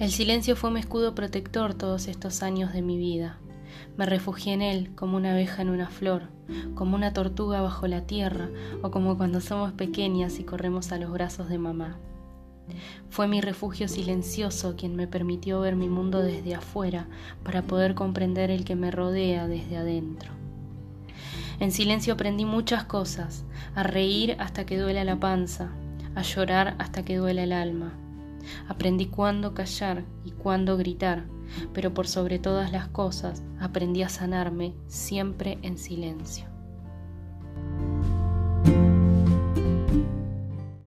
El silencio fue mi escudo protector todos estos años de mi vida. Me refugié en él como una abeja en una flor, como una tortuga bajo la tierra o como cuando somos pequeñas y corremos a los brazos de mamá. Fue mi refugio silencioso quien me permitió ver mi mundo desde afuera para poder comprender el que me rodea desde adentro. En silencio aprendí muchas cosas, a reír hasta que duela la panza, a llorar hasta que duela el alma. Aprendí cuándo callar y cuándo gritar, pero por sobre todas las cosas aprendí a sanarme siempre en silencio.